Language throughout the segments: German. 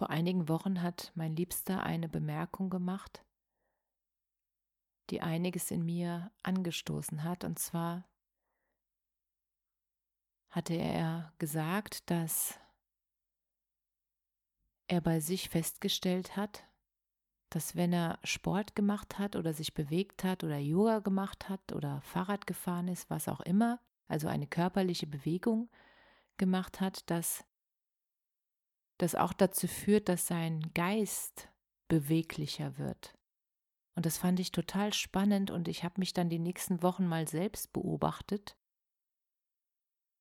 Vor einigen Wochen hat mein Liebster eine Bemerkung gemacht, die einiges in mir angestoßen hat. Und zwar hatte er gesagt, dass er bei sich festgestellt hat, dass wenn er Sport gemacht hat oder sich bewegt hat oder Yoga gemacht hat oder Fahrrad gefahren ist, was auch immer, also eine körperliche Bewegung gemacht hat, dass das auch dazu führt, dass sein Geist beweglicher wird. Und das fand ich total spannend und ich habe mich dann die nächsten Wochen mal selbst beobachtet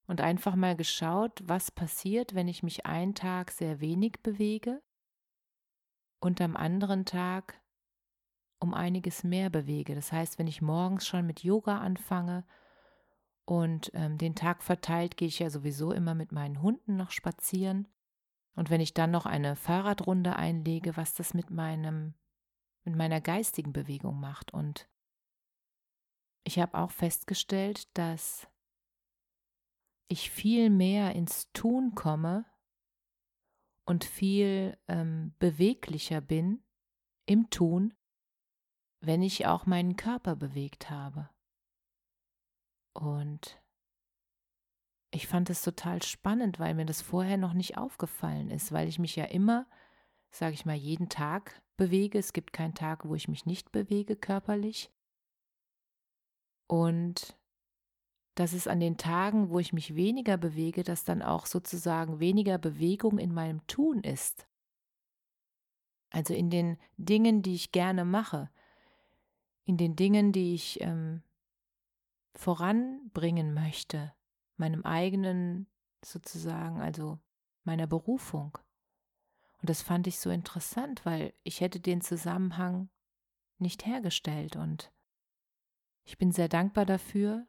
und einfach mal geschaut, was passiert, wenn ich mich einen Tag sehr wenig bewege und am anderen Tag um einiges mehr bewege. Das heißt, wenn ich morgens schon mit Yoga anfange und ähm, den Tag verteilt gehe ich ja sowieso immer mit meinen Hunden noch spazieren und wenn ich dann noch eine Fahrradrunde einlege, was das mit meinem, mit meiner geistigen Bewegung macht. Und ich habe auch festgestellt, dass ich viel mehr ins Tun komme und viel ähm, beweglicher bin im Tun, wenn ich auch meinen Körper bewegt habe. Und ich fand es total spannend, weil mir das vorher noch nicht aufgefallen ist, weil ich mich ja immer, sage ich mal, jeden Tag bewege. Es gibt keinen Tag, wo ich mich nicht bewege körperlich. Und dass es an den Tagen, wo ich mich weniger bewege, dass dann auch sozusagen weniger Bewegung in meinem Tun ist. Also in den Dingen, die ich gerne mache, in den Dingen, die ich ähm, voranbringen möchte meinem eigenen sozusagen, also meiner Berufung. Und das fand ich so interessant, weil ich hätte den Zusammenhang nicht hergestellt und ich bin sehr dankbar dafür,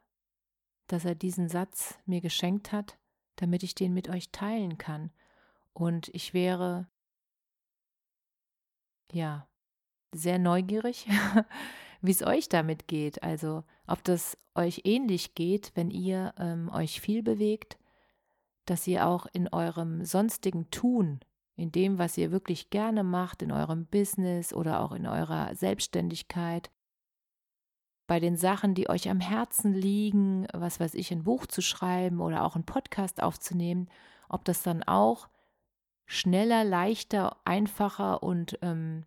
dass er diesen Satz mir geschenkt hat, damit ich den mit euch teilen kann. Und ich wäre, ja, sehr neugierig, wie es euch damit geht. Also ob das euch ähnlich geht, wenn ihr ähm, euch viel bewegt, dass ihr auch in eurem sonstigen Tun, in dem, was ihr wirklich gerne macht, in eurem Business oder auch in eurer Selbstständigkeit, bei den Sachen, die euch am Herzen liegen, was weiß ich, ein Buch zu schreiben oder auch einen Podcast aufzunehmen, ob das dann auch schneller, leichter, einfacher und ähm,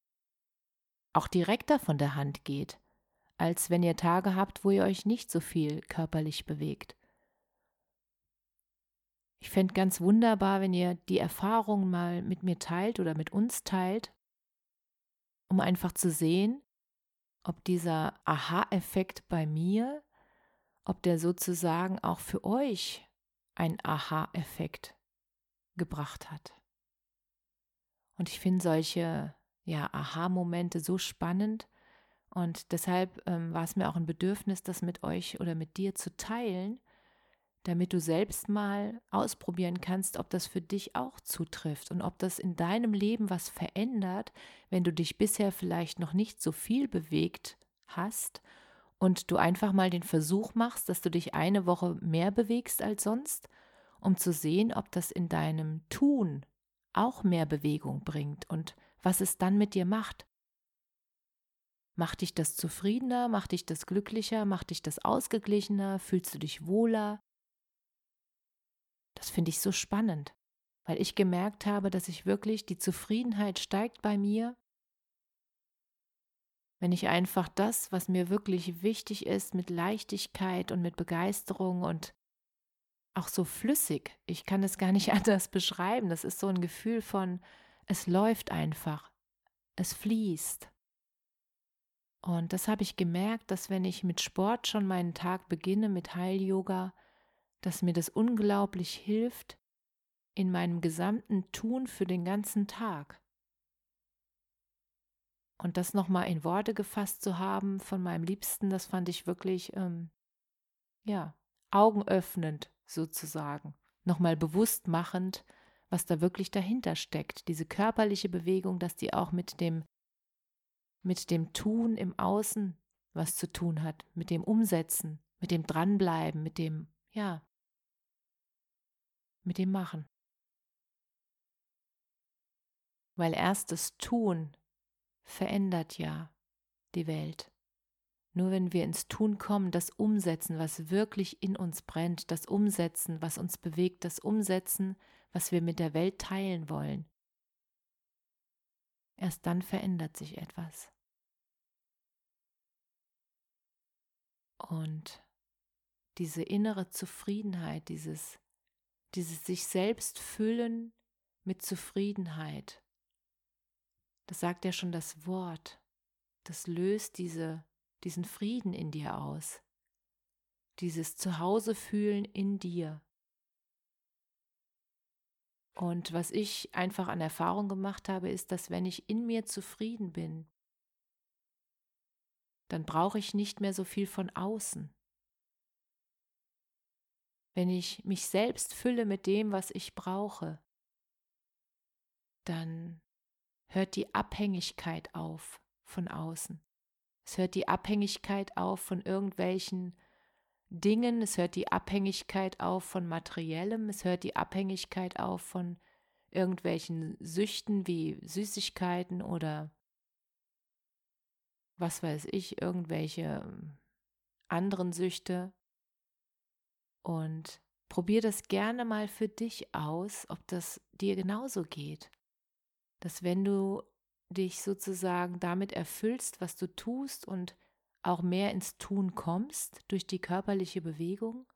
auch direkter von der Hand geht als wenn ihr Tage habt, wo ihr euch nicht so viel körperlich bewegt. Ich fände ganz wunderbar, wenn ihr die Erfahrung mal mit mir teilt oder mit uns teilt, um einfach zu sehen, ob dieser Aha-Effekt bei mir, ob der sozusagen auch für euch einen Aha-Effekt gebracht hat. Und ich finde solche ja, Aha-Momente so spannend, und deshalb ähm, war es mir auch ein Bedürfnis, das mit euch oder mit dir zu teilen, damit du selbst mal ausprobieren kannst, ob das für dich auch zutrifft und ob das in deinem Leben was verändert, wenn du dich bisher vielleicht noch nicht so viel bewegt hast und du einfach mal den Versuch machst, dass du dich eine Woche mehr bewegst als sonst, um zu sehen, ob das in deinem Tun auch mehr Bewegung bringt und was es dann mit dir macht. Macht dich das zufriedener? Macht dich das glücklicher? Macht dich das ausgeglichener? Fühlst du dich wohler? Das finde ich so spannend, weil ich gemerkt habe, dass ich wirklich die Zufriedenheit steigt bei mir, wenn ich einfach das, was mir wirklich wichtig ist, mit Leichtigkeit und mit Begeisterung und auch so flüssig, ich kann es gar nicht anders beschreiben, das ist so ein Gefühl von, es läuft einfach, es fließt. Und das habe ich gemerkt, dass wenn ich mit Sport schon meinen Tag beginne, mit Heil-Yoga, dass mir das unglaublich hilft in meinem gesamten Tun für den ganzen Tag. Und das nochmal in Worte gefasst zu haben von meinem Liebsten, das fand ich wirklich, ähm, ja, augenöffnend sozusagen, nochmal bewusst machend, was da wirklich dahinter steckt. Diese körperliche Bewegung, dass die auch mit dem, mit dem Tun im Außen was zu tun hat, mit dem Umsetzen, mit dem Dranbleiben, mit dem, ja, mit dem Machen. Weil erst das Tun verändert ja die Welt. Nur wenn wir ins Tun kommen, das Umsetzen, was wirklich in uns brennt, das Umsetzen, was uns bewegt, das Umsetzen, was wir mit der Welt teilen wollen, erst dann verändert sich etwas. Und diese innere Zufriedenheit, dieses, dieses sich selbst füllen mit Zufriedenheit, das sagt ja schon das Wort, das löst diese, diesen Frieden in dir aus, dieses Zuhause fühlen in dir. Und was ich einfach an Erfahrung gemacht habe, ist, dass wenn ich in mir zufrieden bin, dann brauche ich nicht mehr so viel von außen. Wenn ich mich selbst fülle mit dem, was ich brauche, dann hört die Abhängigkeit auf von außen. Es hört die Abhängigkeit auf von irgendwelchen Dingen, es hört die Abhängigkeit auf von materiellem, es hört die Abhängigkeit auf von irgendwelchen Süchten wie Süßigkeiten oder was weiß ich, irgendwelche ähm, anderen Süchte. Und probier das gerne mal für dich aus, ob das dir genauso geht. Dass wenn du dich sozusagen damit erfüllst, was du tust und auch mehr ins Tun kommst durch die körperliche Bewegung,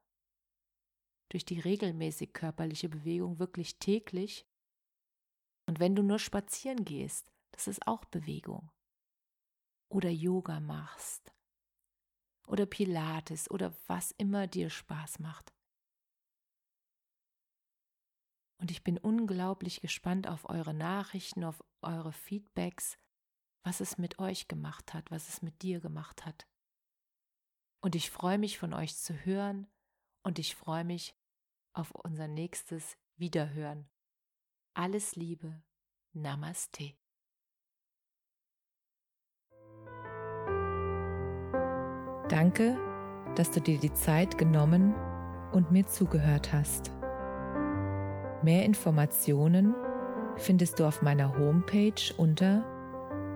durch die regelmäßig körperliche Bewegung, wirklich täglich. Und wenn du nur spazieren gehst, das ist auch Bewegung. Oder Yoga machst. Oder Pilates oder was immer dir Spaß macht. Und ich bin unglaublich gespannt auf eure Nachrichten, auf eure Feedbacks, was es mit euch gemacht hat, was es mit dir gemacht hat. Und ich freue mich von euch zu hören und ich freue mich auf unser nächstes Wiederhören. Alles Liebe, Namaste. Danke, dass du dir die Zeit genommen und mir zugehört hast. Mehr Informationen findest du auf meiner Homepage unter